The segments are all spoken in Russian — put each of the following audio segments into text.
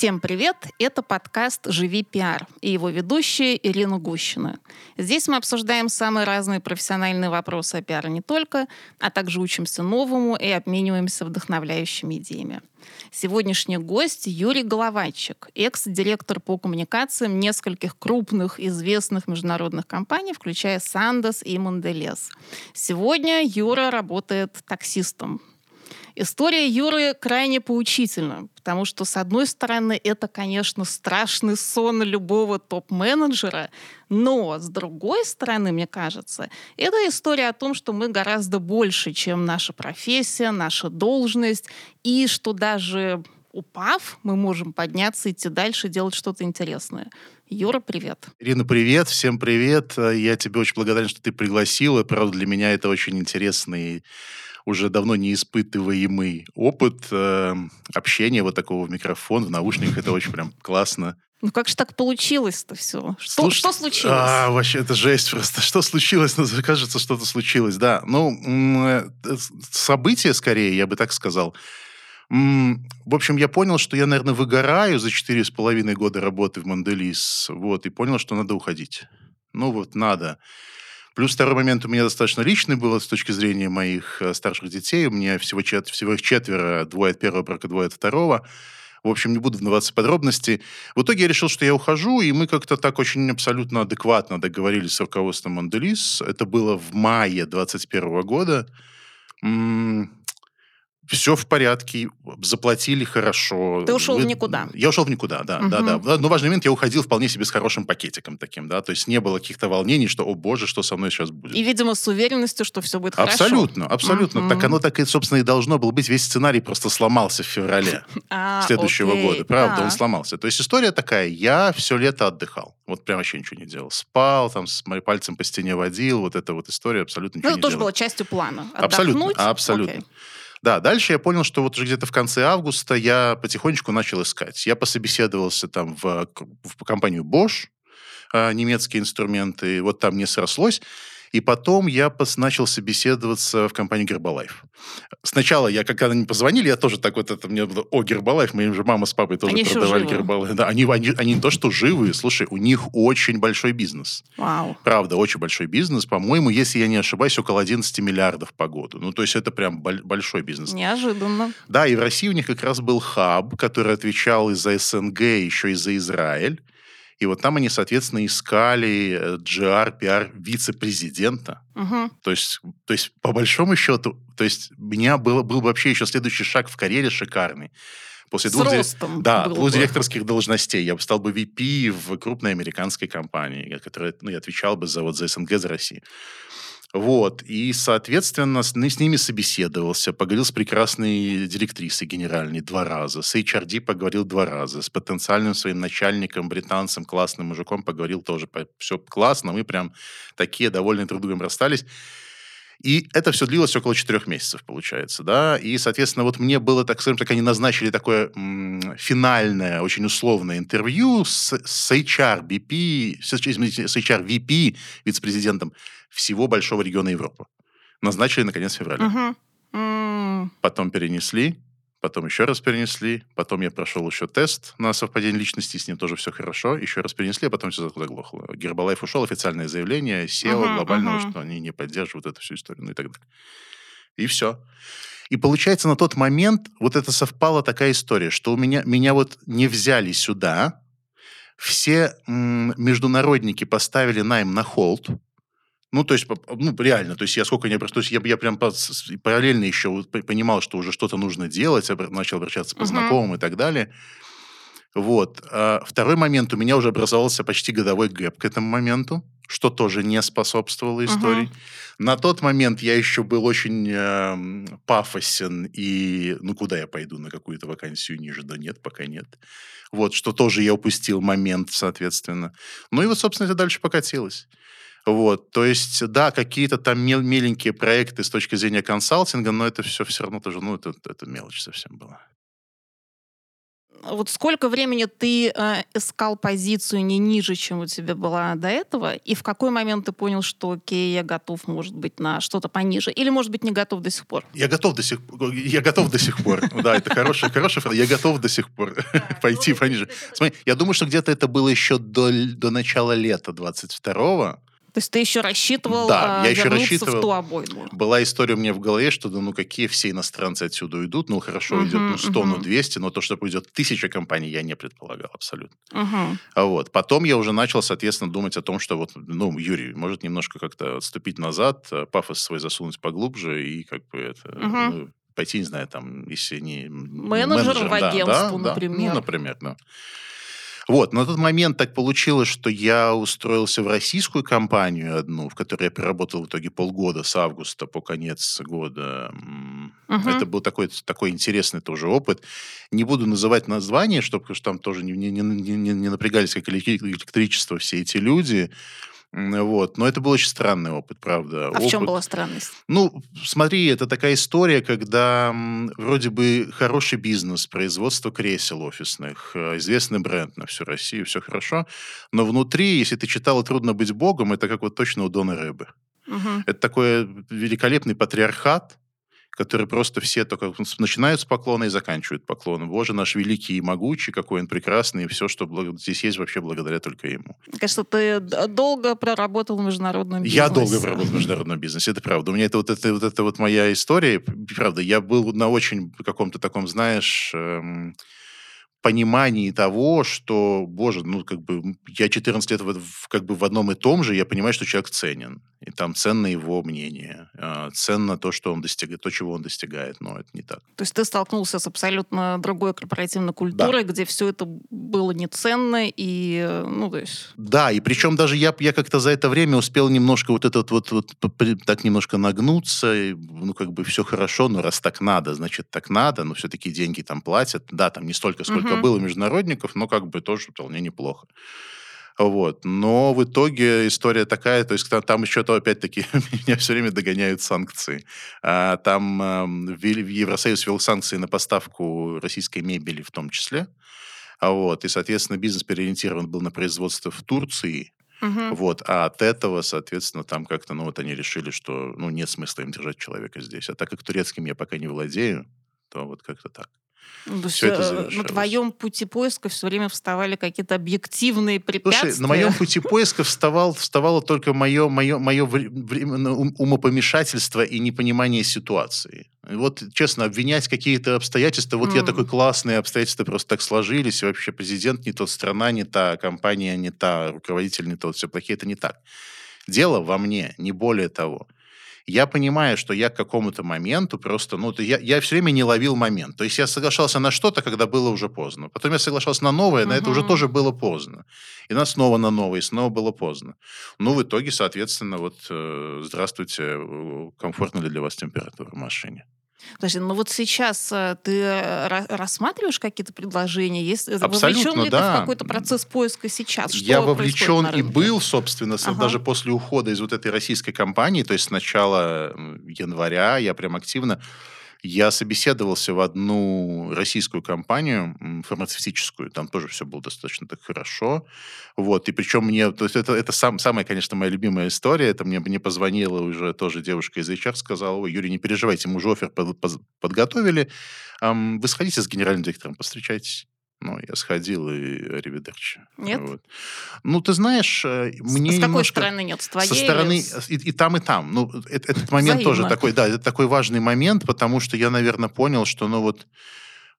Всем привет! Это подкаст «Живи пиар» и его ведущая Ирина Гущина. Здесь мы обсуждаем самые разные профессиональные вопросы о пиаре не только, а также учимся новому и обмениваемся вдохновляющими идеями. Сегодняшний гость Юрий Головайчик, экс-директор по коммуникациям нескольких крупных известных международных компаний, включая Сандос и Монделес. Сегодня Юра работает таксистом История Юры крайне поучительна, потому что, с одной стороны, это, конечно, страшный сон любого топ-менеджера, но, с другой стороны, мне кажется, это история о том, что мы гораздо больше, чем наша профессия, наша должность, и что даже упав, мы можем подняться, идти дальше, делать что-то интересное. Юра, привет. Ирина, привет. Всем привет. Я тебе очень благодарен, что ты пригласила. Правда, для меня это очень интересный уже давно не испытываемый опыт э, общения вот такого в микрофон, в наушниках. Это очень прям классно. Ну как же так получилось-то все? Что, Слушай, что случилось? А, вообще, это жесть просто. Что случилось? Ну, кажется, что-то случилось, да. Ну, э, события скорее, я бы так сказал. В общем, я понял, что я, наверное, выгораю за четыре с половиной года работы в Манделис. Вот, и понял, что надо уходить. Ну вот, надо. Плюс второй момент у меня достаточно личный был с точки зрения моих э, старших детей. У меня всего, чет, всего их четверо, двое от первого брака, двое от второго. В общем, не буду вдаваться в подробности. В итоге я решил, что я ухожу, и мы как-то так очень абсолютно адекватно договорились с руководством Монделис. Это было в мае 2021 года все в порядке, заплатили хорошо. Ты ушел Вы... в никуда. Я ушел в никуда, да, угу. да, да. Но важный момент, я уходил вполне себе с хорошим пакетиком таким, да, то есть не было каких-то волнений, что, о боже, что со мной сейчас будет. И, видимо, с уверенностью, что все будет абсолютно, хорошо. Абсолютно, абсолютно. Так оно так и, собственно, и должно было быть. Весь сценарий просто сломался в феврале а, следующего года. Правда, он сломался. То есть история такая, я все лето отдыхал. Вот прям вообще ничего не делал. Спал, там, с моим пальцем по стене водил, вот эта вот история абсолютно ничего ну, это тоже делал. была частью плана. Абсолютно, абсолютно. Да, дальше я понял, что вот уже где-то в конце августа я потихонечку начал искать. Я пособеседовался там в, в компанию Bosch, а, немецкие инструменты, вот там не срослось. И потом я начал собеседоваться в компанию Гербалайф. Сначала я, когда они позвонили, я тоже так вот, это мне было, о, Гербалайф, мои же мама с папой тоже они продавали Гербалайф. Да, они, они, они не то, что живые, слушай, у них очень большой бизнес. Вау. Правда, очень большой бизнес. По-моему, если я не ошибаюсь, около 11 миллиардов по году. Ну, то есть это прям большой бизнес. Неожиданно. Да, и в России у них как раз был хаб, который отвечал и за СНГ, еще и за Израиль. И вот там они, соответственно, искали GR, PR вице-президента. Угу. То, есть, то есть, по большому счету, то есть, у меня было, был вообще еще следующий шаг в карьере шикарный. После С двух, ростом да, двух директорских должностей я бы стал бы VP в крупной американской компании, которая ну, я отвечал бы за, вот, за СНГ, за Россию. Вот. И, соответственно, с, с ними собеседовался, поговорил с прекрасной директрисой генеральной два раза, с HRD поговорил два раза, с потенциальным своим начальником, британцем, классным мужиком поговорил тоже. Все классно, мы прям такие довольны друг другом расстались. И это все длилось около четырех месяцев, получается, да. И, соответственно, вот мне было, так скажем так, они назначили такое м- финальное, очень условное интервью с, с HR BP, с, извините, с HR VP, вице-президентом всего большого региона Европы. Назначили, наконец, в феврале. Uh-huh. Mm. Потом перенесли, потом еще раз перенесли, потом я прошел еще тест на совпадение личности, с ним тоже все хорошо, еще раз перенесли, а потом все заглохло. Гербалайф ушел, официальное заявление SEO uh-huh, глобального, uh-huh. что они не поддерживают эту всю историю, ну и так далее. И все. И получается, на тот момент вот это совпала такая история, что у меня, меня вот не взяли сюда, все м- международники поставили найм на холд, ну, то есть, ну, реально, то есть я сколько не... Есть я, я прям параллельно еще понимал, что уже что-то нужно делать, начал обращаться по uh-huh. знакомым и так далее. Вот. А второй момент, у меня уже образовался почти годовой гэп к этому моменту, что тоже не способствовало истории. Uh-huh. На тот момент я еще был очень э, пафосен и, ну, куда я пойду, на какую-то вакансию ниже? Да нет, пока нет. Вот, что тоже я упустил момент, соответственно. Ну и вот, собственно, это дальше покатилось. Вот, то есть, да, какие-то там мел- меленькие проекты с точки зрения консалтинга, но это все все равно тоже, ну, это, это мелочь совсем была. Вот сколько времени ты э, искал позицию не ниже, чем у тебя была до этого, и в какой момент ты понял, что окей, я готов, может быть, на что-то пониже, или, может быть, не готов до сих пор? Я готов до сих пор. Я готов до сих пор. Да, это хорошая, хорошая фраза. Я готов до сих пор пойти пониже. Смотри, я думаю, что где-то это было еще до, до начала лета 22-го. То есть ты еще рассчитывал да, а, я еще рассчитывал. в ту обойму. Была история у меня в голове, что ну какие все иностранцы отсюда уйдут, ну хорошо, uh-huh, уйдет ну 100, uh-huh. ну 200, но то, что уйдет тысяча компаний, я не предполагал абсолютно. Uh-huh. А вот. Потом я уже начал, соответственно, думать о том, что вот, ну, Юрий, может немножко как-то отступить назад, э, пафос свой засунуть поглубже и как бы это... Uh-huh. Ну, пойти, не знаю, там, если не... Менеджером в агентство, да, например. Да, ну, например, да. Вот, на тот момент так получилось, что я устроился в российскую компанию одну, в которой я проработал в итоге полгода, с августа по конец года. Угу. Это был такой, такой интересный тоже опыт. Не буду называть название, чтобы, потому что там тоже не, не, не, не, не напрягались как электричество все эти люди. Вот. Но это был очень странный опыт, правда. А опыт. в чем была странность? Ну, смотри, это такая история, когда вроде бы хороший бизнес, производство кресел офисных, э, известный бренд на всю Россию, все хорошо, но внутри, если ты читал «Трудно быть богом», это как вот точно у Дона Рыбы. Угу. Это такой великолепный патриархат, которые просто все только начинают с поклона и заканчивают поклоном. Боже наш великий и могучий, какой он прекрасный, и все, что здесь есть вообще благодаря только ему. Кажется, ты долго проработал в международном бизнесе. Я долго проработал в международном бизнесе, это правда. У меня это вот, это, вот, это вот моя история, правда. Я был на очень каком-то таком, знаешь... Эм, понимании того, что, боже, ну, как бы, я 14 лет в, как бы в одном и том же, я понимаю, что человек ценен. И там ценно его мнение, а, ценно то, что он достигает, то, чего он достигает, но это не так. То есть ты столкнулся с абсолютно другой корпоративной культурой, да. где все это было неценно и, ну, то есть... Да, и причем даже я, я как-то за это время успел немножко вот этот вот, вот так немножко нагнуться, и, ну, как бы все хорошо, но раз так надо, значит, так надо, но все-таки деньги там платят. Да, там не столько, сколько угу. было международников, но как бы тоже вполне неплохо. Вот. Но в итоге история такая, то есть там еще то, опять-таки, меня все время догоняют санкции. А, там э, Евросоюз ввел санкции на поставку российской мебели в том числе. А вот, и, соответственно, бизнес переориентирован был на производство в Турции, Угу. Вот, а от этого, соответственно, там как-то, ну, вот они решили, что, ну, нет смысла им держать человека здесь. А так как турецким я пока не владею, то вот как-то так. Ну, все это э, на твоем пути поиска все время вставали какие-то объективные препятствия. Слушай, на моем пути поиска вставал, вставало только мое, мое, мое временно умопомешательство и непонимание ситуации. вот, честно, обвинять какие-то обстоятельства, вот mm. я такой классный, обстоятельства просто так сложились, и вообще президент не тот, страна не та, компания не та, руководитель не тот, все плохие, это не так. Дело во мне, не более того я понимаю, что я к какому-то моменту просто, ну, я, я все время не ловил момент. То есть я соглашался на что-то, когда было уже поздно. Потом я соглашался на новое, на uh-huh. это уже тоже было поздно. И на снова на новое, и снова было поздно. Ну, в итоге, соответственно, вот, э, здравствуйте, э, комфортно ли для вас температура в машине? Подожди, ну вот сейчас э, ты э, рассматриваешь какие-то предложения? Есть, э, Абсолютно, вовлечен ли да. ты в какой-то процесс поиска сейчас? Что Я вовлечен и был, собственно, ага. даже после ухода из вот этой российской компании, то есть с начала января я прям активно я собеседовался в одну российскую компанию фармацевтическую, там тоже все было достаточно так хорошо. Вот, и причем мне, то есть это, это сам, самая, конечно, моя любимая история, это мне, мне позвонила уже тоже девушка из HR, сказала, ой, Юрий, не переживайте, мы уже офер под, под, подготовили, эм, вы сходите с генеральным директором, постречайтесь. Ну, я сходил и ревидерчи. Нет? Вот. Ну, ты знаешь, э, мне С какой немножко... стороны нет? С твоей? Со стороны... И, и там, и там. Ну, это, этот момент Взаимно. тоже такой, да, это такой важный момент, потому что я, наверное, понял, что, ну, вот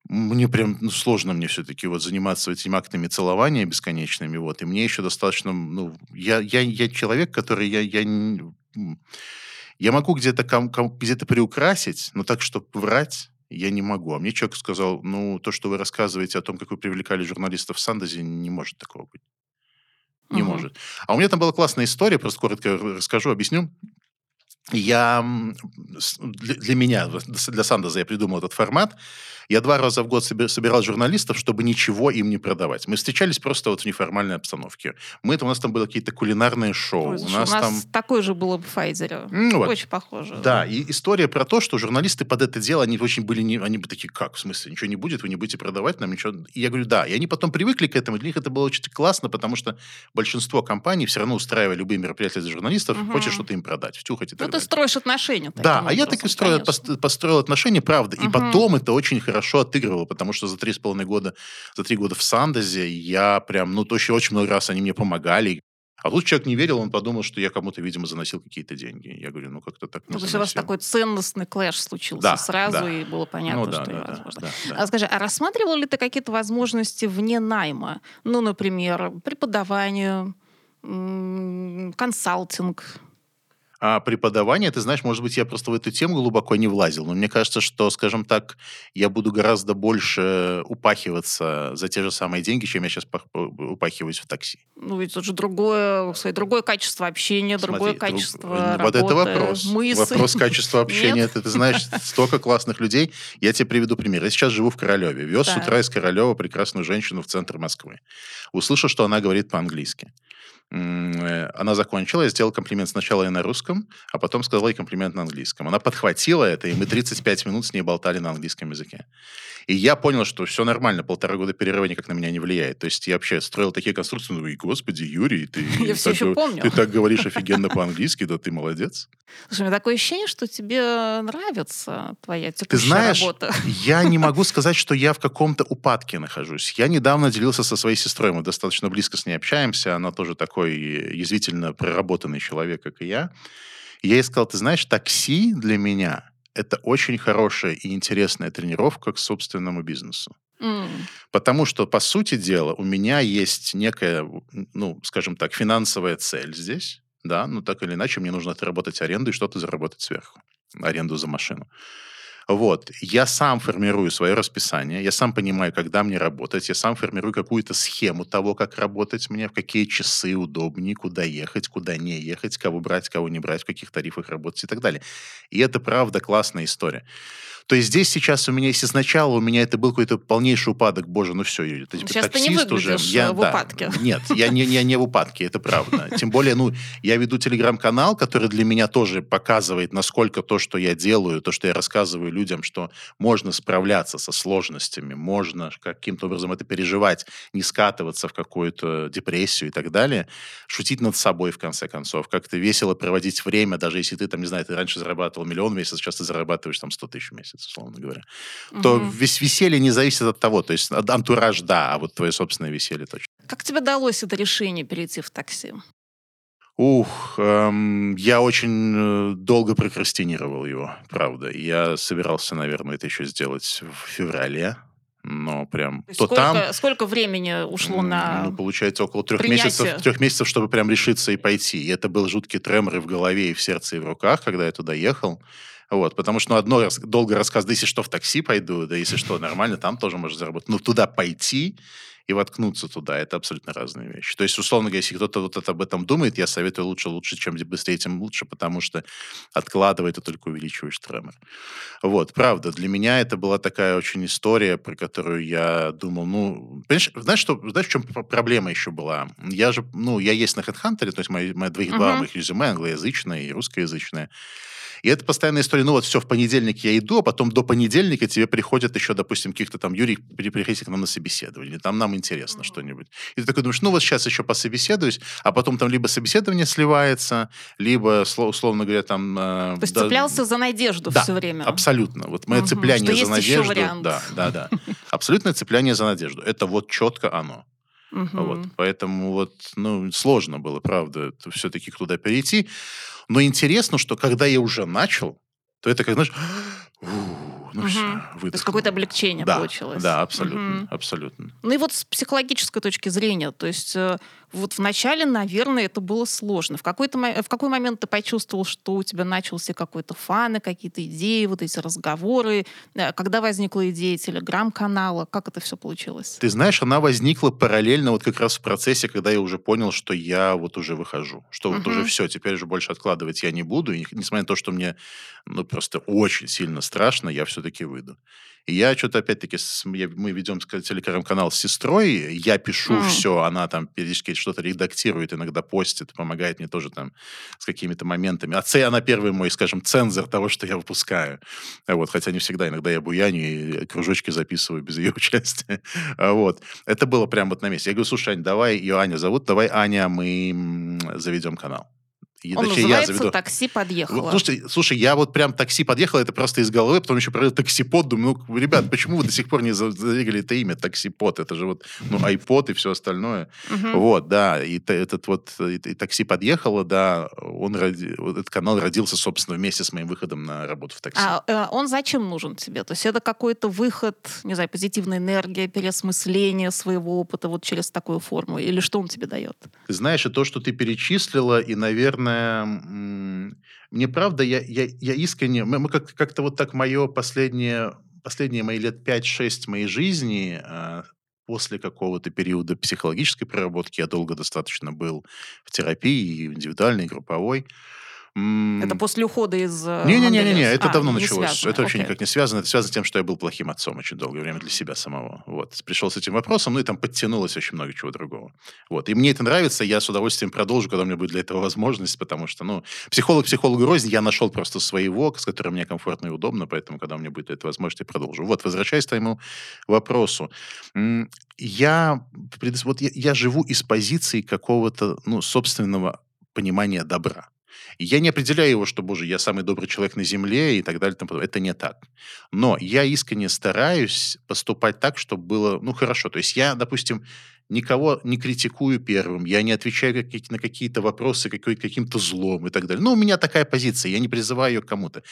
мне прям ну, сложно мне все-таки вот заниматься этими актами целования бесконечными, вот, и мне еще достаточно, ну, я, я, я человек, который, я, я, я могу где-то где-то приукрасить, но так, чтобы врать, я не могу. А мне человек сказал, ну, то, что вы рассказываете о том, как вы привлекали журналистов в Сандозе, не может такого быть. Не угу. может. А у меня там была классная история, просто коротко расскажу, объясню. Я для меня, для Сандоза я придумал этот формат. Я два раза в год собирал журналистов, чтобы ничего им не продавать. Мы встречались просто вот в неформальной обстановке. Мы, у нас там были какие-то кулинарные шоу. Ой, у нас, у нас там... такое же было в Файзере. Ну, вот. Очень похоже. Да, и история про то, что журналисты под это дело, они очень были, не... они бы такие, как, в смысле, ничего не будет, вы не будете продавать нам ничего. И я говорю, да. И они потом привыкли к этому, для них это было очень классно, потому что большинство компаний все равно устраивая любые мероприятия для журналистов, угу. хочешь что-то им продать, втюхать и так ну, далее. Строишь отношения. Да, образом, а я так и строил, построил отношения, правда. Угу. И потом это очень хорошо хорошо отыгрывал, потому что за три с половиной года, за три года в Сандозе я прям, ну, точно очень много раз они мне помогали. А тут человек не верил, он подумал, что я кому-то, видимо, заносил какие-то деньги. Я говорю, ну как-то так не Ну, то есть у вас такой ценностный клэш случился да, сразу, да. и было понятно, ну, да, что да, невозможно. Да, да, да. А скажи, а рассматривал ли ты какие-то возможности вне найма? Ну, например, преподавание, консалтинг, а преподавание, ты знаешь, может быть, я просто в эту тему глубоко не влазил, но мне кажется, что, скажем так, я буду гораздо больше упахиваться за те же самые деньги, чем я сейчас упахиваюсь в такси. Ну, ведь это же другое, сказать, другое качество общения, Смотри, другое качество друг... работы, Вот это вопрос. Мысли. Вопрос качества общения. Ты, ты знаешь, столько классных людей. Я тебе приведу пример. Я сейчас живу в Королеве. Вез с утра из Королева прекрасную женщину в центр Москвы. Услышал, что она говорит по-английски. Э, она закончила, я сделал комплимент сначала и на русском, а потом сказала ей комплимент на английском. Она подхватила это, и мы 35 минут с ней болтали на английском языке. И я понял, что все нормально, полтора года перерыва никак на меня не влияет. То есть я вообще строил такие конструкции, ну и господи, Юрий, ты, я все еще помню. ты так говоришь офигенно по-английски, да ты молодец. Слушай, у меня такое ощущение, что тебе нравится твоя текущая Ты знаешь, работа. я не могу сказать, что я в каком-то упадке нахожусь. Я недавно делился со своей сестрой, мы достаточно близко с ней общаемся, она тоже такой такой язвительно проработанный человек, как и я. я ей сказал, ты знаешь, такси для меня – это очень хорошая и интересная тренировка к собственному бизнесу. Mm. Потому что, по сути дела, у меня есть некая, ну, скажем так, финансовая цель здесь, да, ну, так или иначе, мне нужно отработать аренду и что-то заработать сверху, аренду за машину. Вот. Я сам формирую свое расписание, я сам понимаю, когда мне работать, я сам формирую какую-то схему того, как работать мне, в какие часы удобнее, куда ехать, куда не ехать, кого брать, кого не брать, в каких тарифах работать и так далее. И это, правда, классная история. То есть здесь сейчас у меня, если сначала у меня это был какой-то полнейший упадок, боже, ну все, ты типа, сейчас таксист ты не уже. Я, в да, упадке. Нет, я не, не, не в упадке, это правда. Тем более, ну, я веду телеграм-канал, который для меня тоже показывает, насколько то, что я делаю, то, что я рассказываю людям, что можно справляться со сложностями, можно каким-то образом это переживать, не скатываться в какую-то депрессию и так далее, шутить над собой, в конце концов, как-то весело проводить время, даже если ты, там, не знаю, ты раньше зарабатывал миллион в месяц, сейчас ты зарабатываешь там 100 тысяч в месяц месяц, условно говоря, угу. то весь веселье не зависит от того. То есть антураж, да, а вот твое собственное веселье точно. Как тебе далось это решение перейти в такси? Ух, эм, я очень э, долго прокрастинировал его, правда. Я собирался, наверное, это еще сделать в феврале, но прям то, то сколько, там... Сколько времени ушло на Ну, получается, около трех месяцев, трех месяцев, чтобы прям решиться и пойти. И это был жуткий тремор и в голове, и в сердце, и в руках, когда я туда ехал. Вот, потому что ну, одно раз, долго рассказ, да если что, в такси пойду, да если что, нормально, там тоже можно заработать. Но туда пойти и воткнуться туда, это абсолютно разные вещи. То есть, условно говоря, если кто-то вот это об этом думает, я советую лучше, лучше, чем быстрее, тем лучше, потому что откладывая, ты только увеличиваешь тремор. Вот, правда, для меня это была такая очень история, про которую я думал, ну, понимаешь, знаешь, что, знаешь, в чем проблема еще была? Я же, ну, я есть на HeadHunter, то есть мои, мои два, uh-huh. моих резюме, англоязычное и русскоязычное. И это постоянная история. Ну вот все, в понедельник я иду, а потом до понедельника тебе приходят еще, допустим, каких-то там, Юрий, приходите к нам на собеседование, там нам интересно mm-hmm. что-нибудь. И ты такой думаешь, ну вот сейчас еще пособеседуюсь, а потом там либо собеседование сливается, либо, условно говоря, там... Э, То есть да, цеплялся за надежду да, все время. абсолютно. Вот мое угу, цепляние за надежду... Да, да, да. Абсолютное цепляние за надежду. Это вот четко оно. Угу. Вот, поэтому вот, ну, сложно было, правда, все-таки туда перейти. Но интересно, что когда я уже начал, то это как, знаешь, ну угу. все, То есть какое-то облегчение да, получилось. Да, абсолютно, угу. абсолютно. Ну и вот с психологической точки зрения, то есть э, Вот вначале, наверное, это было сложно. В, какой-то, в какой момент ты почувствовал, что у тебя начался какой-то фан, какие-то идеи, вот эти разговоры? Э, когда возникла идея телеграм-канала? Как это все получилось? Ты знаешь, она возникла параллельно вот как раз в процессе, когда я уже понял, что я вот уже выхожу. Что угу. вот уже все, теперь уже больше откладывать я не буду. И несмотря на то, что мне ну, просто очень сильно страшно, я все-таки выйду. И я что-то, опять-таки, с, я, мы ведем телеграм-канал с сестрой, я пишу mm. все, она там периодически что-то редактирует, иногда постит, помогает мне тоже там с какими-то моментами. А она первый мой, скажем, цензор того, что я выпускаю. Вот, хотя не всегда, иногда я буяню и кружочки записываю без ее участия. Вот. Это было прям вот на месте. Я говорю, слушай, Ань, давай, ее Аня зовут, давай, Аня, мы заведем канал. И, Он точнее, называется я заведу. «Такси подъехало». Слушай, слушай, я вот прям «Такси подъехало», это просто из головы, потом еще про «Таксипод», думаю, ну, ребят, почему вы до сих пор не задвигали это имя «Таксипод»? Это же вот, ну, iPod и все остальное. Вот, да, и этот вот, и «Такси подъехало», да, он, этот канал родился, собственно, вместе с моим выходом на работу в такси. А э, он зачем нужен тебе? То есть это какой-то выход, не знаю, позитивная энергия, переосмысление своего опыта вот через такую форму? Или что он тебе дает? Ты знаешь, и то, что ты перечислила, и, наверное, наверное, мне правда, я, я, я искренне, мы, мы как, как-то вот так мое последнее, последние мои лет 5-6 моей жизни, э, после какого-то периода психологической проработки, я долго достаточно был в терапии, индивидуальной, групповой, это после ухода из э, Не-не-не, не, это а, давно началось. Связано. Это вообще okay. никак не связано. Это связано с тем, что я был плохим отцом очень долгое время для себя самого. Вот. Пришел с этим вопросом, ну и там подтянулось очень много чего другого. Вот. И мне это нравится, я с удовольствием продолжу, когда у меня будет для этого возможность, потому что, ну, психолог психологу рознь, я нашел просто своего, с которым мне комфортно и удобно, поэтому, когда у меня будет эта возможность, я продолжу. Вот, возвращаясь к твоему вопросу. Я, вот я, я живу из позиции какого-то, ну, собственного понимания добра. Я не определяю его, что, боже, я самый добрый человек на земле и так далее. Это не так. Но я искренне стараюсь поступать так, чтобы было, ну, хорошо. То есть я, допустим, никого не критикую первым, я не отвечаю на какие-то вопросы каким-то злом и так далее. Ну, у меня такая позиция, я не призываю ее к кому-то.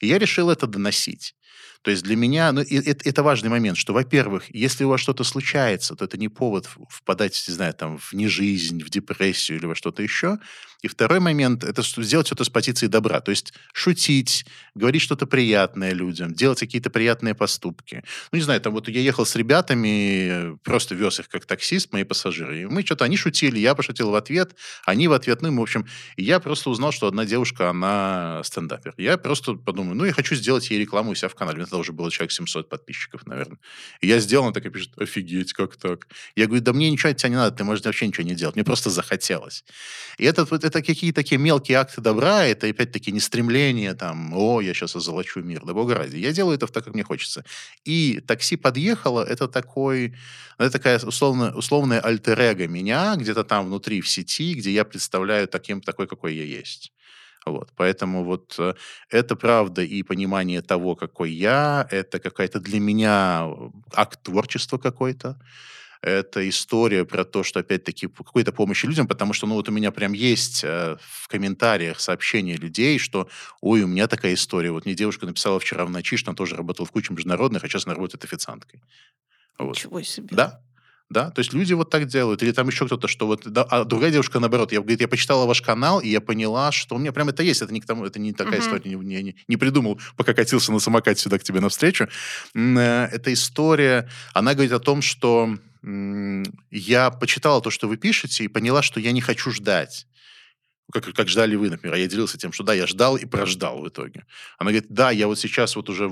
И я решил это доносить. То есть для меня ну, это, это важный момент, что, во-первых, если у вас что-то случается, то это не повод впадать, не знаю, там, в нежизнь, в депрессию или во что-то еще. И второй момент – это сделать это с позиции добра. То есть шутить, говорить что-то приятное людям, делать какие-то приятные поступки. Ну, не знаю, там вот я ехал с ребятами, просто вез их как таксист, мои пассажиры. И мы что-то, они шутили, я пошутил в ответ, они в ответ. Ну, в общем, я просто узнал, что одна девушка, она стендапер. Я просто подумал, ну, я хочу сделать ей рекламу у себя в канале. У меня тогда уже было человек 700 подписчиков, наверное. И я сделал, она такая пишет, офигеть, как так? Я говорю, да мне ничего от тебя не надо, ты можешь вообще ничего не делать. Мне просто захотелось. И это, это какие-то такие мелкие акты добра, это опять-таки не стремление там, о, я сейчас озолочу мир, да бога ради. Я делаю это так, как мне хочется. И такси подъехало, это такой, это такая условно, условная альтер меня, где-то там внутри в сети, где я представляю таким, такой, какой я есть. Вот, поэтому вот э, это правда и понимание того, какой я, это какая-то для меня э, акт творчества какой-то, это история про то, что, опять-таки, какой-то помощи людям, потому что, ну, вот у меня прям есть э, в комментариях сообщения людей, что, ой, у меня такая история. Вот мне девушка написала вчера в ночи, что она тоже работала в куче международных, а сейчас она работает официанткой. Вот. Ничего себе. Да, да, то есть люди вот так делают. Или там еще кто-то, что вот... Да, а другая девушка, наоборот, я, говорит, я почитала ваш канал, и я поняла, что у меня прям это есть. Это не, к тому, это не такая uh-huh. история, не, не, не придумал, пока катился на самокате сюда к тебе навстречу. Э, эта история, она говорит о том, что я почитала то, что вы пишете, и поняла, что я не хочу ждать. Как, как ждали вы, например. А я делился тем, что да, я ждал и прождал в итоге. Она говорит, да, я вот сейчас вот уже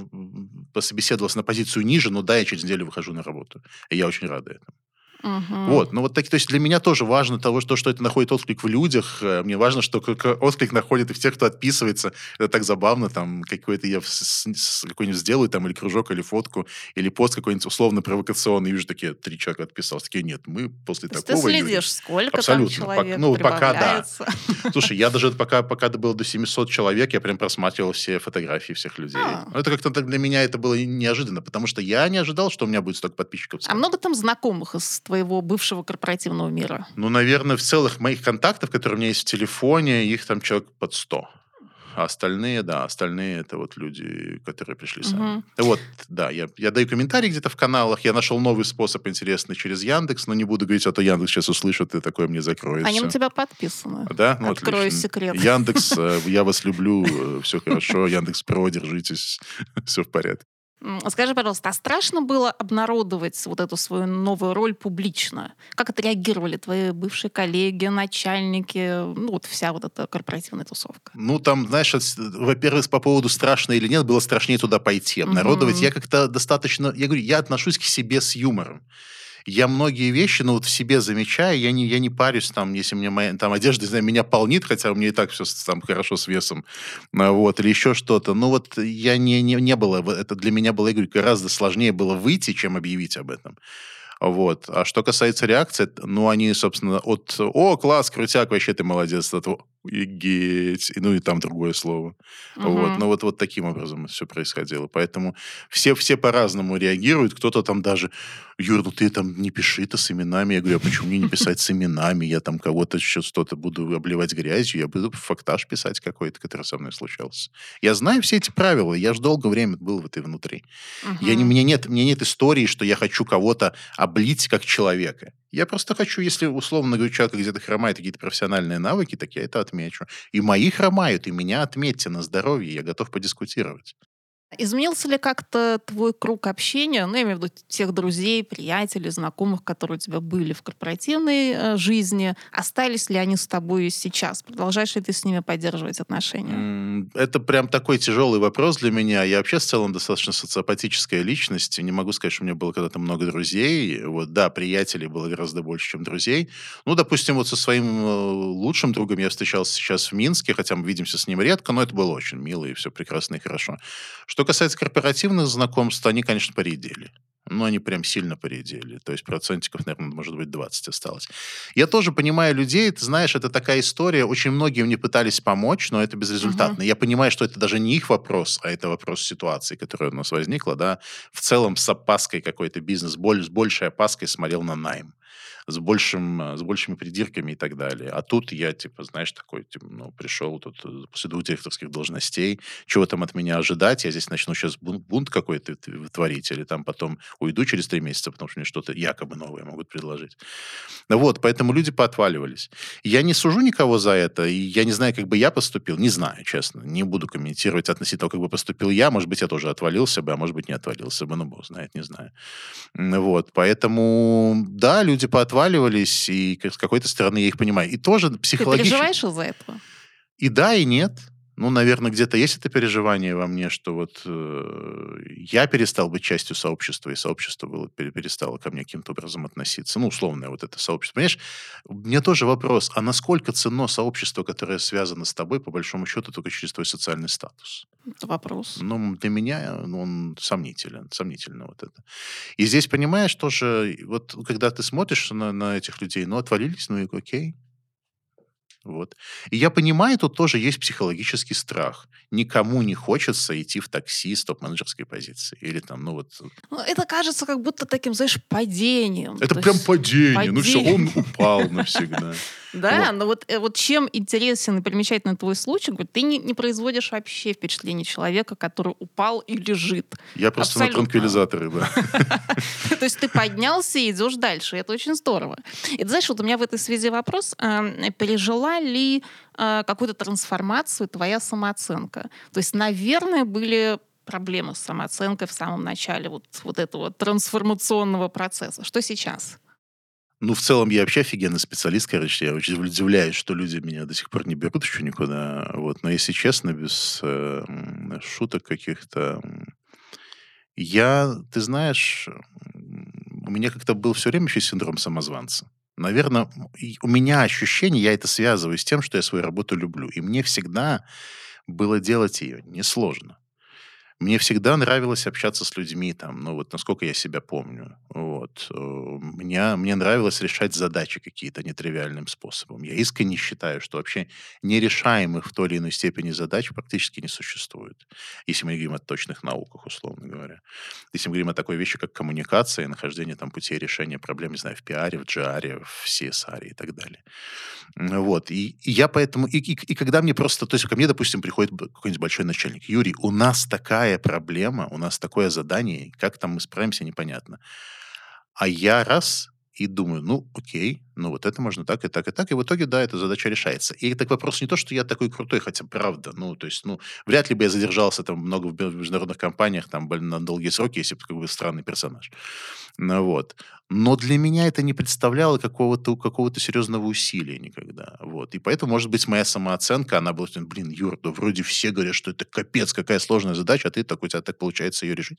пособеседовалась на позицию ниже, но да, я через неделю выхожу на работу. И я очень рада этому. Угу. Вот, ну вот так, то есть для меня тоже важно того, что, что это находит отклик в людях. Э, мне важно, что отклик находит и в тех, кто отписывается. Это так забавно, там какой-то я какой-нибудь сделаю, там или кружок, или фотку, или пост какой-нибудь условно провокационный, вижу такие три человека отписался. Такие, нет, мы после то такого... Ты следишь, люди... сколько Абсолютно. там человек Ну, пока да. Слушай, я даже пока, пока было до 700 человек, я прям просматривал все фотографии всех людей. А. Это как-то для меня это было неожиданно, потому что я не ожидал, что у меня будет столько подписчиков. А много там знакомых из твоего бывшего корпоративного мира? Ну, наверное, в целых моих контактов, которые у меня есть в телефоне, их там человек под 100. А остальные, да, остальные это вот люди, которые пришли сами. Мгм. Вот, да, я, я даю комментарии где-то в каналах, я нашел новый способ интересный через Яндекс, но не буду говорить, а то Яндекс сейчас услышит и такое мне закроет Они на тебя подписаны. Да? Ну, Открою отлично. секрет. Яндекс, э, я вас люблю, все хорошо. Яндекс Про, держитесь, все в порядке. Скажи, пожалуйста, а страшно было обнародовать вот эту свою новую роль публично? Как отреагировали твои бывшие коллеги, начальники, ну вот вся вот эта корпоративная тусовка? Ну, там, знаешь, во-первых, по поводу страшно или нет, было страшнее туда пойти. Обнародовать Мгм. я как-то достаточно... Я говорю, я отношусь к себе с юмором. Я многие вещи, ну, вот в себе замечаю, я не, я не парюсь, там, если мне моя там, одежда, не знаю, меня полнит, хотя у меня и так все там хорошо с весом, а, вот, или еще что-то. Ну, вот я не, не, не было, это для меня было, я говорю, гораздо сложнее было выйти, чем объявить об этом. Вот. А что касается реакции, ну, они, собственно, от «О, класс, крутяк, вообще ты молодец», от «Игеть», и, ну, и там другое слово. Вот. Мгм. Ну, вот, вот таким образом все происходило. Поэтому все, все по-разному реагируют. Кто-то там даже, Юр, ну ты там не пиши это с именами. Я говорю, а почему мне не писать с именами? Я там кого-то что-то буду обливать грязью. Я буду фактаж писать какой-то, который со мной случался. Я знаю все эти правила. Я же долгое время был в этой внутри. Я не, мне, нет, мне нет истории, что я хочу кого-то облить как человека. Я просто хочу, если условно говорю, человек где-то хромает какие-то профессиональные навыки, так я это отмечу. И мои хромают, и меня отметьте на здоровье, я готов подискутировать. Изменился ли как-то твой круг общения, ну, я имею в виду тех друзей, приятелей, знакомых, которые у тебя были в корпоративной э, жизни? Остались ли они с тобой сейчас? Продолжаешь ли ты с ними поддерживать отношения? Это прям такой тяжелый вопрос для меня. Я вообще в целом достаточно социопатическая личность. Не могу сказать, что у меня было когда-то много друзей. Вот, да, приятелей было гораздо больше, чем друзей. Ну, допустим, вот со своим э, лучшим другом я встречался сейчас в Минске, хотя мы видимся с ним редко, но это было очень мило и все прекрасно и хорошо. Что касается корпоративных знакомств, они, конечно, поредели. Ну, они прям сильно поредели. То есть процентиков, наверное, может быть, 20 осталось. Я тоже понимаю людей, ты знаешь, это такая история. Очень многие мне пытались помочь, но это безрезультатно. Я понимаю, что это даже не их вопрос, а это вопрос ситуации, которая у нас возникла, да. В целом с опаской какой-то бизнес, боль- с большей опаской смотрел на найм с, большим, э, с большими придирками и так далее. А тут я, типа, знаешь, такой, типа, ну, пришел тут э, после двух директорских должностей, чего там от меня ожидать, я здесь начну сейчас бунт, бунт какой-то творить, или там потом уйду через три месяца, потому что мне что-то якобы новое могут предложить. Ну Вот, поэтому люди поотваливались. Я не сужу никого за это, и я не знаю, как бы я поступил, не знаю, честно, не буду комментировать относительно того, как бы поступил я, может быть, я тоже отвалился бы, а может быть, не отвалился бы, ну, бог знает, не знаю. Вот, поэтому, да, люди поотваливались, и как- с какой-то стороны я их понимаю. И тоже Ты психологически... переживаешь из-за этого? И да, и нет. Ну, наверное, где-то есть это переживание во мне, что вот э, я перестал быть частью сообщества, и сообщество было, пере- перестало ко мне каким-то образом относиться. Ну, условное вот это сообщество. Понимаешь, меня тоже вопрос, а насколько ценно сообщество, которое связано с тобой, по большому счету, только через твой социальный статус? Это вопрос. Ну, для меня ну, он сомнителен, сомнительно вот это. И здесь, понимаешь, тоже, вот когда ты смотришь на, на этих людей, ну, отвалились, ну и окей. Вот. И я понимаю, тут тоже есть психологический страх. Никому не хочется идти в такси с топ-менеджерской позиции. Или там, ну вот... Ну, это кажется как будто таким, знаешь, падением. Это То прям есть- падение. Ну все, он падение. упал навсегда. Да, Вот. но вот, э, вот чем интересен и примечательный твой случай, говорит, ты не, не производишь вообще впечатление человека, который упал и лежит. Я просто на Абсолютно. транквилизаторы, да. То есть ты поднялся и идешь дальше. Это очень здорово. И ты знаешь, вот у меня в этой связи вопрос. Пережила ли э, какую-то трансформацию твоя самооценка? То есть, наверное, были проблемы с самооценкой в самом начале вот, вот этого трансформационного процесса. Что сейчас? Ну, в целом, я вообще офигенный специалист, короче. Я очень удивляюсь, что люди меня до сих пор не берут еще никуда. Вот. Но если честно, без э, шуток каких-то, я, ты знаешь, у меня как-то был все время еще синдром самозванца. Наверное, у меня ощущение, я это связываю с тем, что я свою работу люблю. И мне всегда было делать ее несложно. Мне всегда нравилось общаться с людьми, там, ну вот насколько я себя помню. Вот. Э, меня, мне нравилось решать задачи какие-то нетривиальным способом. Я искренне считаю, что вообще нерешаемых в той или иной степени задач практически не существует. Если мы говорим о точных науках, условно говоря. Если мы говорим о такой вещи, как коммуникация, нахождение там путей решения проблем, не знаю, в пиаре, в GR, в CSR и так далее. Вот. И, и я поэтому... И, и, и когда мне просто... То есть ко мне, допустим, приходит какой-нибудь большой начальник. Юрий, у нас такая проблема, у нас такое задание, как там мы справимся, непонятно. А я раз и думаю, ну, окей, ну, вот это можно так и так и так, и в итоге, да, эта задача решается. И это вопрос не то, что я такой крутой, хотя правда, ну, то есть, ну, вряд ли бы я задержался там много в международных компаниях там на долгие сроки, если бы как бы странный персонаж. Ну, вот. Но для меня это не представляло какого-то какого серьезного усилия никогда. Вот. И поэтому, может быть, моя самооценка, она была, блин, Юр, да вроде все говорят, что это капец, какая сложная задача, а ты такой, у тебя так получается ее решить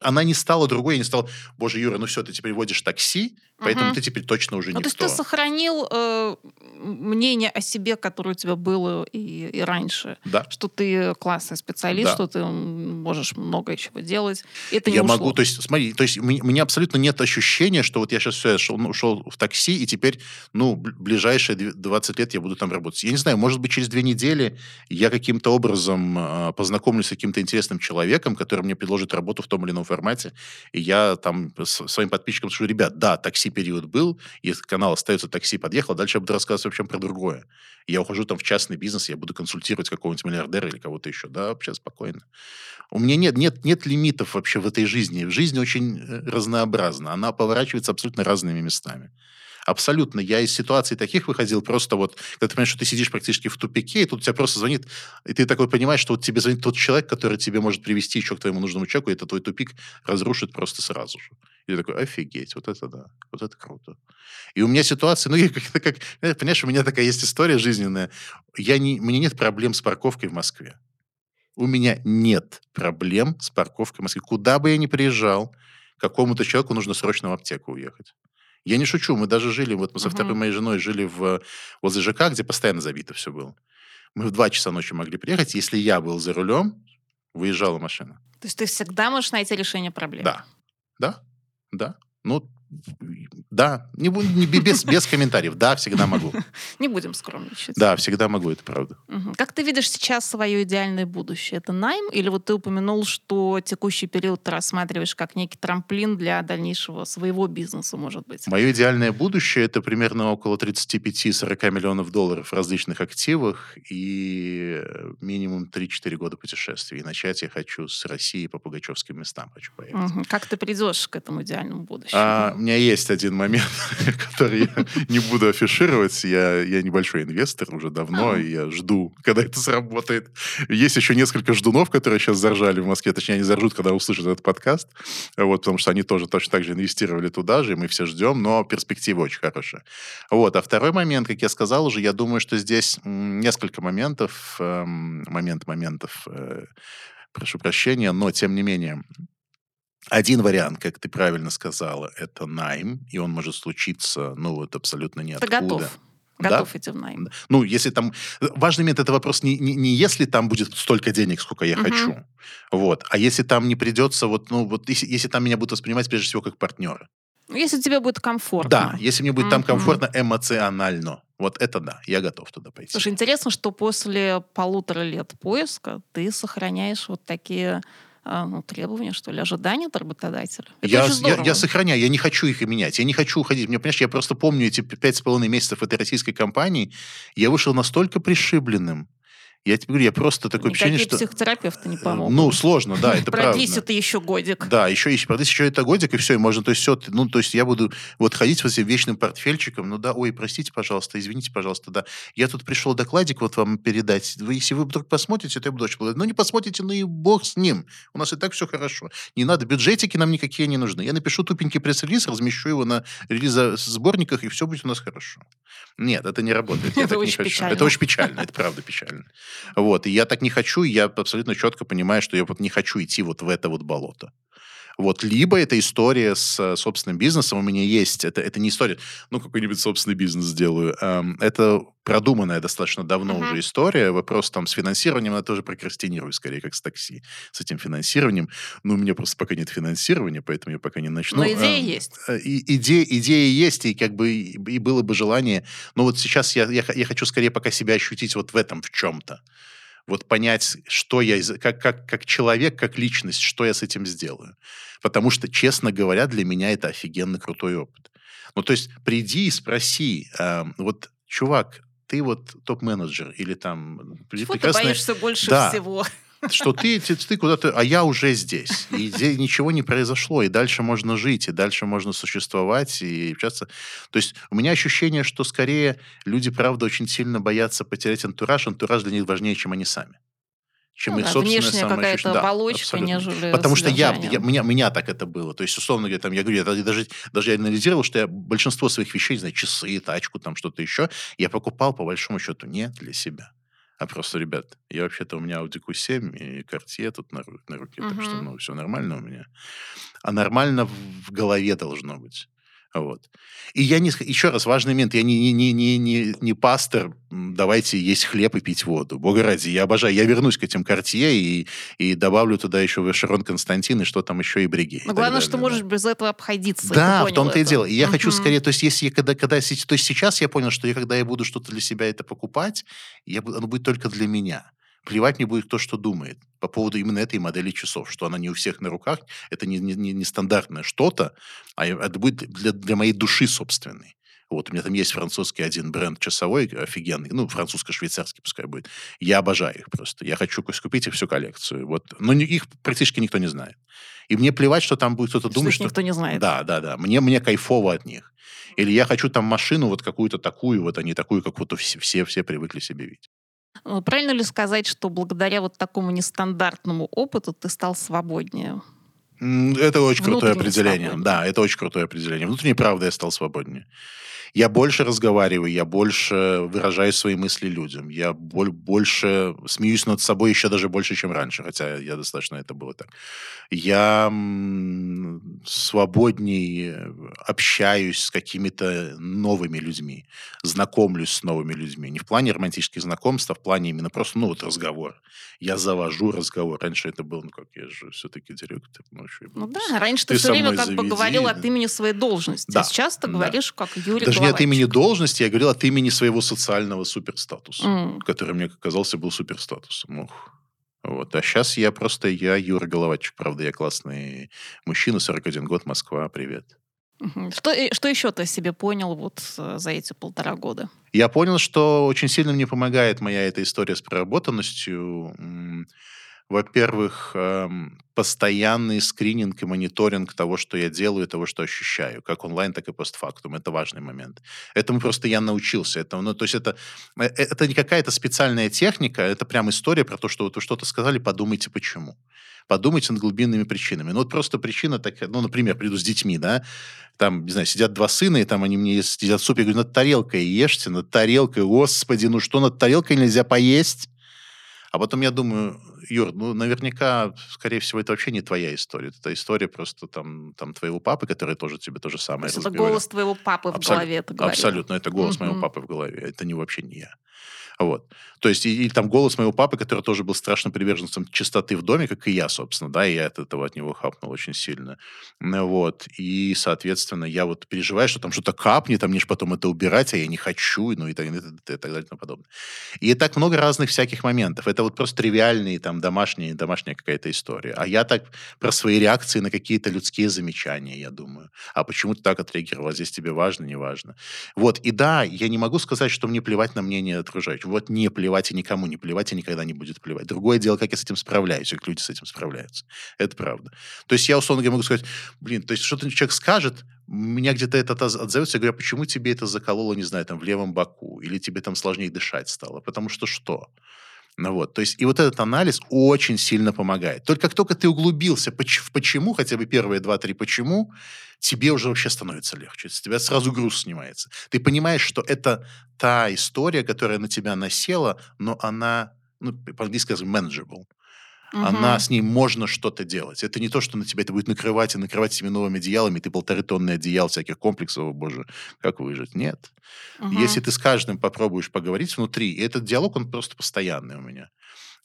она не стала другой, я не стал, боже, Юра, ну все, ты теперь водишь такси, поэтому угу. ты теперь точно уже ну, никто. То есть ты сохранил э, мнение о себе, которое у тебя было и, и раньше. Да. Что ты классный специалист, да. что ты можешь много чего делать. Это я могу, то есть, смотри, то есть у меня абсолютно нет ощущения, что вот я сейчас все, я шел, ну, ушел в такси, и теперь, ну, ближайшие 20 лет я буду там работать. Я не знаю, может быть, через две недели я каким-то образом э, познакомлюсь с каким-то интересным человеком, который мне предложит работу в том или ином формате, и я там своим подписчикам скажу, ребят, да, такси период был, и канал остается такси подъехал, дальше я буду рассказывать вообще про другое. Я ухожу там в частный бизнес, я буду консультировать какого-нибудь миллиардера или кого-то еще. Да, вообще спокойно. У меня нет, нет, нет лимитов вообще в этой жизни. Жизнь очень э, разнообразна. Она поворачивается абсолютно разными местами. Абсолютно. Я из ситуаций таких выходил просто вот, когда ты понимаешь, что ты сидишь практически в тупике, и тут тебя просто звонит, и ты такой понимаешь, что вот тебе звонит тот человек, который тебе может привести еще к твоему нужному человеку, и это твой тупик разрушит просто сразу же. И ты такой, офигеть, вот это да, вот это круто. И у меня ситуация, ну, как, как, понимаешь, у меня такая есть история жизненная. Я не, у меня нет проблем с парковкой в Москве. У меня нет проблем с парковкой в Москве. Куда бы я ни приезжал, какому-то человеку нужно срочно в аптеку уехать. Я не шучу, мы даже жили, вот мы со второй моей женой жили в, возле ЖК, где постоянно забито все было. Мы в 2 часа ночи могли приехать. Если я был за рулем, выезжала машина. То есть ты всегда можешь найти решение проблемы? Да. Да. Да. Ну, да, не, не, без, без комментариев. Да, всегда могу. Не будем скромничать. Да, всегда могу, это правда. Угу. Как ты видишь сейчас свое идеальное будущее? Это найм? Или вот ты упомянул, что текущий период ты рассматриваешь как некий трамплин для дальнейшего своего бизнеса, может быть? Мое идеальное будущее — это примерно около 35-40 миллионов долларов в различных активах и минимум 3-4 года путешествий. И начать я хочу с России по пугачевским местам хочу поехать. Угу. Как ты придешь к этому идеальному будущему? А, меня есть один момент, который я не буду афишировать. Я, я небольшой инвестор уже давно, и я жду, когда это сработает. Есть еще несколько ждунов, которые сейчас заржали в Москве. Точнее, они заржут, когда услышат этот подкаст. Вот, потому что они тоже точно так же инвестировали туда же, и мы все ждем, но перспектива очень хорошая. Вот. А второй момент, как я сказал уже, я думаю, что здесь несколько моментов, эм, момент моментов, э, прошу прощения, но тем не менее, один вариант, как ты правильно сказала, это найм, и он может случиться, ну, вот абсолютно ниоткуда. Ты готов. Готов да? идти в найм. Ну, если там... Важный момент, это вопрос не, не, не если там будет столько денег, сколько я угу. хочу, вот, а если там не придется, вот, ну, вот, если, если там меня будут воспринимать, прежде всего, как партнера. Если тебе будет комфортно. Да, если мне будет mm там комфортно эмоционально. Вот это да, я готов туда пойти. Слушай, интересно, что после полутора лет поиска ты сохраняешь вот такие ну, требования, что ли, ожидания от работодателя. Это я, я, я сохраняю, я не хочу их менять, я не хочу уходить. Мне, понимаешь, я просто помню эти пять с половиной месяцев этой российской компании, я вышел настолько пришибленным, я тебе говорю, я просто такое Никакие ощущение, что... психотерапевты не помогут. Ну, сложно, да, это правда. Продлись это еще годик. Да, еще, еще продлись еще это годик, и все, и можно, то есть все, ну, то есть я буду вот ходить вот этим вечным портфельчиком, ну да, ой, простите, пожалуйста, извините, пожалуйста, да, я тут пришел докладик вот вам передать, вы, если вы вдруг посмотрите, то я буду очень благодарен. Ну, не посмотрите, ну и бог с ним, у нас и так все хорошо. Не надо, бюджетики нам никакие не нужны. Я напишу тупенький пресс-релиз, размещу его на релиза-сборниках, и все будет у нас хорошо. Нет, это не работает. Это очень печально. Это очень печально, это правда печально. Вот, и я так не хочу, и я абсолютно четко понимаю, что я вот не хочу идти вот в это вот болото. Вот, либо это история с э, собственным бизнесом. У меня есть, это, это не история, ну, какой-нибудь собственный бизнес сделаю. Эм, это продуманная достаточно давно uh-huh. уже история. Вопрос там с финансированием, я тоже прокрастинирую, скорее, как с такси, с этим финансированием. Ну, у меня просто пока нет финансирования, поэтому я пока не начну. Но идея а, есть. И, идея, идея есть, и как бы и было бы желание. Но вот сейчас я, я, я хочу скорее пока себя ощутить вот в этом, в чем-то вот понять, что я, как, как, как человек, как личность, что я с этим сделаю. Потому что, честно говоря, для меня это офигенно крутой опыт. Ну, то есть приди и спроси, э, вот, чувак, ты вот топ-менеджер или там... Чего прекрасная... ты боишься больше да. всего? Что ты, ты, ты куда-то, а я уже здесь. И здесь ничего не произошло, и дальше можно жить, и дальше можно существовать, и общаться. То есть у меня ощущение, что скорее люди, правда, очень сильно боятся потерять антураж. Антураж для них важнее, чем они сами чем ну, их да, собственное самоощущение. Да, оболочка, нежели Потому что я, я, меня, меня так это было. То есть, условно говоря, там, я говорю, я даже, даже я анализировал, что я большинство своих вещей, знаю, часы, тачку, там что-то еще, я покупал по большому счету не для себя. А просто, ребят, я вообще-то у меня Audi Q7 и Cartier тут на, на руке, uh-huh. так что, ну, все нормально у меня. А нормально в голове должно быть. Вот. И я не... Еще раз, важный момент. Я не, не, не, не, не пастор, давайте есть хлеб и пить воду. Бога ради, я обожаю. Я вернусь к этим картье и, и добавлю туда еще Вешерон Константин и что там еще и Бриги. Но главное, что можешь без этого обходиться. Да, в том-то и дело. И я uh-huh. хочу скорее... То есть, если я, когда, когда... То есть, сейчас я понял, что я, когда я буду что-то для себя это покупать, я, оно будет только для меня плевать мне будет кто что думает по поводу именно этой модели часов, что она не у всех на руках, это не, не, не стандартное что-то, а это будет для, для моей души собственной. Вот, у меня там есть французский один бренд часовой, офигенный, ну, французско-швейцарский пускай будет. Я обожаю их просто. Я хочу купить их всю коллекцию. Вот. Но их практически никто не знает. И мне плевать, что там будет кто-то думать, что... никто не знает. Да, да, да. Мне, мне кайфово от них. Или я хочу там машину вот какую-то такую, вот они такую, как вот все, все, все привыкли себе видеть. Э, правильно ли сказать, что благодаря вот такому нестандартному опыту ты стал свободнее? Это очень крутое определение. Свободнее. Да, это очень крутое определение. Внутренней правда я стал свободнее я больше разговариваю, я больше выражаю свои мысли людям, я больше смеюсь над собой еще даже больше, чем раньше, хотя я достаточно это было так. Я свободней общаюсь с какими-то новыми людьми, знакомлюсь с новыми людьми. Не в плане романтических знакомств, а в плане именно просто, ну, вот разговор. Я завожу разговор. Раньше это было, ну, как я же все-таки директор. Ну, ну да, раньше ты, ты все время как бы говорил от имени своей должности. Да. Сейчас ты говоришь да. как Юрий Даже не от имени должности, я говорил от имени своего социального суперстатуса, mm. который мне казался был суперстатусом. Ох. Вот. А сейчас я просто, я Юра Головатчик, правда, я классный мужчина, 41 год, Москва, привет. Что, что еще ты себе понял вот э, за эти полтора года? Я понял, что очень сильно мне помогает моя эта история с проработанностью во-первых, эм, постоянный скрининг и мониторинг того, что я делаю, того, что ощущаю, как онлайн, так и постфактум. Это важный момент. Этому просто я научился. Это, ну, то есть это, э, это не какая-то специальная техника, это прям история про то, что вот вы что-то сказали, подумайте почему. Подумайте над глубинными причинами. Ну, вот просто причина такая, ну, например, приду с детьми, да, там, не знаю, сидят два сына, и там они мне сидят в супе, я говорю, над тарелкой ешьте, над тарелкой, господи, ну что, над тарелкой нельзя поесть? А потом я думаю, Юр, ну, наверняка, скорее всего, это вообще не твоя история. Это история просто там, там твоего папы, который тоже тебе то же самое То есть это голос твоего папы в Абсолют, голове, ты Абсолютно, это голос моего папы в голове. Это не вообще не я. Вот. То есть, и, и там голос моего папы, который тоже был страшно приверженцем чистоты в доме, как и я, собственно, да, и я от этого от него хапнул очень сильно. Вот. И, соответственно, я вот переживаю, что там что-то капнет, там мне же потом это убирать, а я не хочу, ну и так, и, и, и так далее и тому подобное. И так много разных всяких моментов. Это вот просто тривиальные, там, домашние, домашняя какая-то история. А я так про свои реакции на какие-то людские замечания, я думаю. А почему ты так отреагировал? А здесь тебе важно, не важно. Вот. И да, я не могу сказать, что мне плевать на мнение окружающих вот не плевать и никому не плевать, и никогда не будет плевать. Другое дело, как я с этим справляюсь, и как люди с этим справляются. Это правда. То есть я, условно говоря, могу сказать, блин, то есть что-то человек скажет, меня где-то это отзовется, я говорю, а почему тебе это закололо, не знаю, там, в левом боку, или тебе там сложнее дышать стало? Потому что что? Ну вот, то есть и вот этот анализ очень сильно помогает. Только как только ты углубился в почему, хотя бы первые два-три почему, тебе уже вообще становится легче. С тебя сразу груз снимается. Ты понимаешь, что это та история, которая на тебя насела, но она, ну, по-английски скажем, manageable. Угу. Она с ней можно что-то делать. Это не то, что на тебя это будет накрывать и накрывать себе новыми одеялами, ты полторы тонны одеял, всяких комплексов, о боже, как выжить. Нет. Угу. Если ты с каждым попробуешь поговорить внутри, и этот диалог, он просто постоянный у меня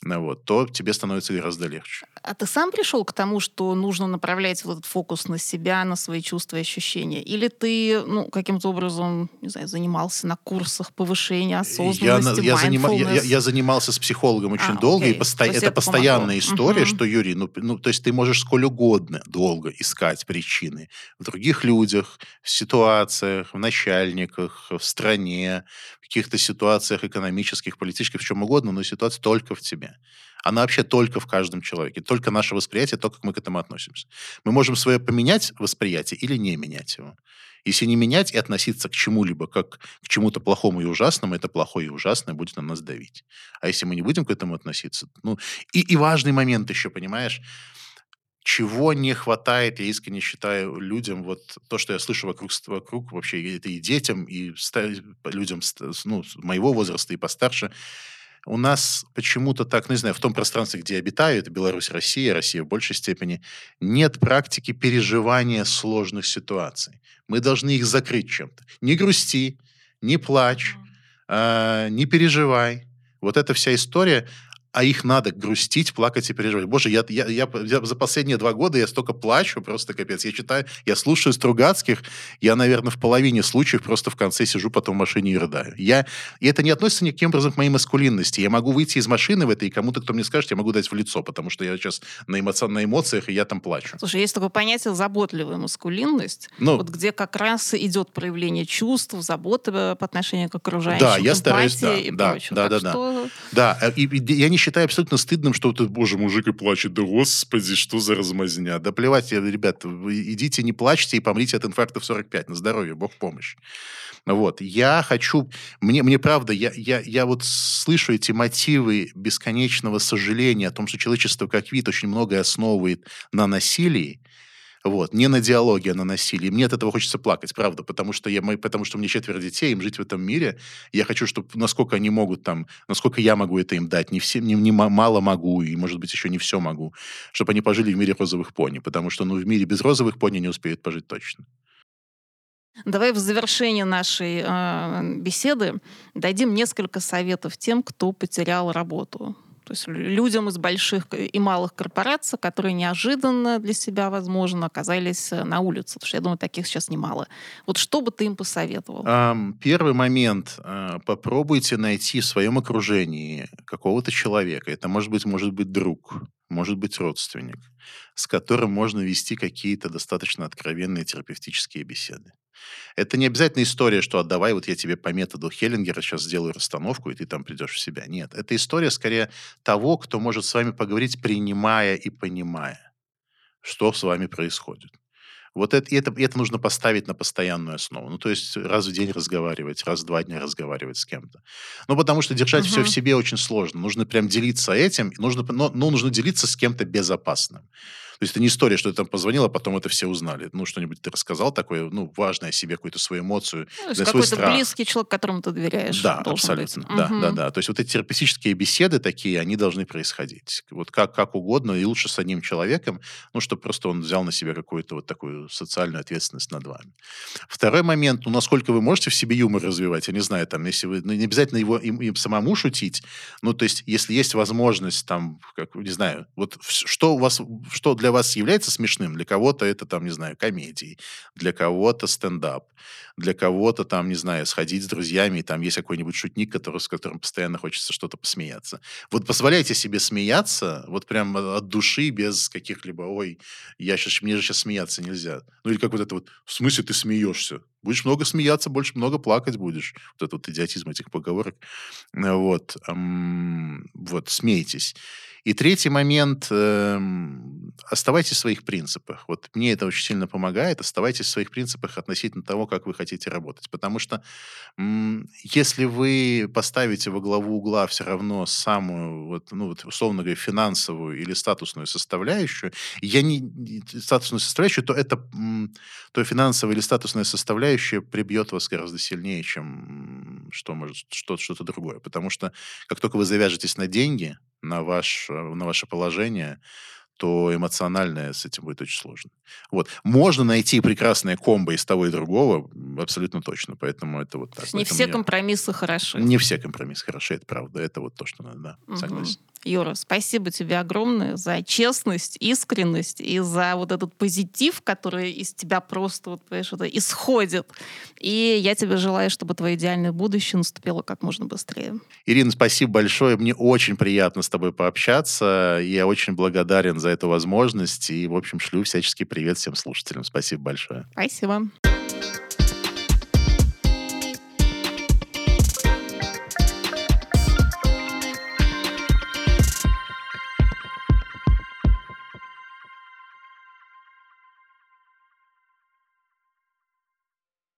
вот, то тебе становится гораздо легче. А ты сам пришел к тому, что нужно направлять вот этот фокус на себя, на свои чувства и ощущения? Или ты ну, каким-то образом, не знаю, занимался на курсах повышения осознанности, я, я, занима, я, я, я занимался с психологом очень а, долго, окей. и посто... это, это постоянная помогло. история, угу. что, Юрий, ну, ну, то есть ты можешь сколь угодно долго искать причины в других людях, в ситуациях, в начальниках, в стране, в каких-то ситуациях экономических, политических, в чем угодно, но ситуация только в тебе. Она вообще только в каждом человеке. Только наше восприятие, то, как мы к этому относимся. Мы можем свое поменять восприятие или не менять его. Если не менять и относиться к чему-либо как к чему-то плохому и ужасному, это плохое и ужасное будет на нас давить. А если мы не будем к этому относиться, ну и, и важный момент еще, понимаешь, чего не хватает, я искренне считаю, людям, вот то, что я слышу вокруг, вокруг вообще, это и детям, и людям ну, моего возраста, и постарше, у нас почему-то так, ну, не знаю, в том пространстве, где я обитаю, это Беларусь, Россия, Россия в большей степени, нет практики переживания сложных ситуаций. Мы должны их закрыть чем-то. Не грусти, не плачь, э, не переживай. Вот эта вся история, а их надо грустить, плакать и переживать. Боже, я, я, я, я за последние два года я столько плачу, просто капец. Я читаю, я слушаю Стругацких, я, наверное, в половине случаев просто в конце сижу потом в машине и рыдаю. Я, и это не относится никаким образом к моей маскулинности. Я могу выйти из машины в этой, и кому-то, кто мне скажет, я могу дать в лицо, потому что я сейчас на, эмоци... на эмоциях, и я там плачу. Слушай, есть такое понятие заботливая маскулинность, ну, вот где как раз идет проявление чувств, заботы по отношению к окружающим, Да, я стараюсь, да, и да, прочего. да, да, что... да. Да, и, и я не считаю абсолютно стыдным, что вот, боже, мужик и плачет. Да господи, что за размазня. Да плевать, ребят, идите, не плачьте и помрите от инфаркта в 45. На здоровье, бог помощь. Вот. Я хочу... Мне, мне правда, я, я, я вот слышу эти мотивы бесконечного сожаления о том, что человечество как вид очень многое основывает на насилии. Вот. Не на диалоге, а на насилии. Мне от этого хочется плакать, правда, потому что, я, потому что меня четверо детей, им жить в этом мире. Я хочу, чтобы насколько они могут там, насколько я могу это им дать. Не, все, не, не мало могу, и, может быть, еще не все могу. Чтобы они пожили в мире розовых пони. Потому что ну, в мире без розовых пони не успеют пожить точно. Давай в завершении нашей э, беседы дадим несколько советов тем, кто потерял работу. То есть людям из больших и малых корпораций, которые неожиданно для себя, возможно, оказались э, на улице. Потому что я думаю, таких сейчас немало. Вот что бы ты им посоветовал? Первый момент. А, попробуйте найти в своем окружении какого-то человека. Это может быть, может быть друг, может быть родственник, с которым можно вести какие-то достаточно откровенные терапевтические беседы. Это не обязательно история, что отдавай, вот я тебе по методу Хеллингера сейчас сделаю расстановку, и ты там придешь в себя. Нет, это история скорее того, кто может с вами поговорить, принимая и понимая, что с вами происходит. Вот это, это, это нужно поставить на постоянную основу. Ну, то есть раз в день разговаривать, раз в два дня разговаривать с кем-то. Ну, потому что держать угу. все в себе очень сложно. Нужно прям делиться этим, нужно, но, но нужно делиться с кем-то безопасным. То есть это не история, что ты там позвонил, а потом это все узнали. Ну, что-нибудь ты рассказал такое, ну, важное себе, какую-то свою эмоцию. Ну, да, какой-то страх. близкий человек, которому ты доверяешь. Да, абсолютно. Быть. Да, угу. да, да. То есть вот эти терапевтические беседы такие, они должны происходить. Вот как, как угодно, и лучше с одним человеком, ну, чтобы просто он взял на себя какую-то вот такую социальную ответственность над вами. Второй момент, ну, насколько вы можете в себе юмор развивать, я не знаю, там, если вы, ну, не обязательно его им, им самому шутить, ну, то есть, если есть возможность, там, как, не знаю, вот что у вас, что для для вас является смешным, для кого-то это, там, не знаю, комедии, для кого-то стендап, для кого-то, там, не знаю, сходить с друзьями, и там есть какой-нибудь шутник, который, с которым постоянно хочется что-то посмеяться. Вот позволяйте себе смеяться, вот прям от души, без каких-либо, ой, я сейчас, мне же сейчас смеяться нельзя. Ну или как вот это вот, в смысле ты смеешься? Будешь много смеяться, больше много плакать будешь. Вот этот вот идиотизм этих поговорок. Вот, вот, смейтесь. И третий момент э, оставайтесь в своих принципах. Вот мне это очень сильно помогает. Оставайтесь в своих принципах относительно того, как вы хотите работать. Потому что м, если вы поставите во главу угла все равно самую, вот, ну, вот, условно говоря, финансовую или статусную составляющую, я не статусную составляющую, то это м, то финансовая или статусная составляющая прибьет вас гораздо сильнее, чем что может что-то другое. Потому что как только вы завяжетесь на деньги, на, ваш, э, на ваше положение, то эмоционально с этим будет очень сложно. Вот. Можно найти прекрасное комбо из того и другого, абсолютно точно. Поэтому это вот так. Не все мне... компромиссы хороши. Не все компромиссы хороши, это правда. Это вот то, что надо, да, угу. согласен. Юра, спасибо тебе огромное за честность, искренность и за вот этот позитив, который из тебя просто, вот, понимаешь, это исходит. И я тебе желаю, чтобы твое идеальное будущее наступило как можно быстрее. Ирина, спасибо большое. Мне очень приятно с тобой пообщаться. Я очень благодарен за эту возможность. И, в общем, шлю всяческий привет всем слушателям. Спасибо большое. Спасибо.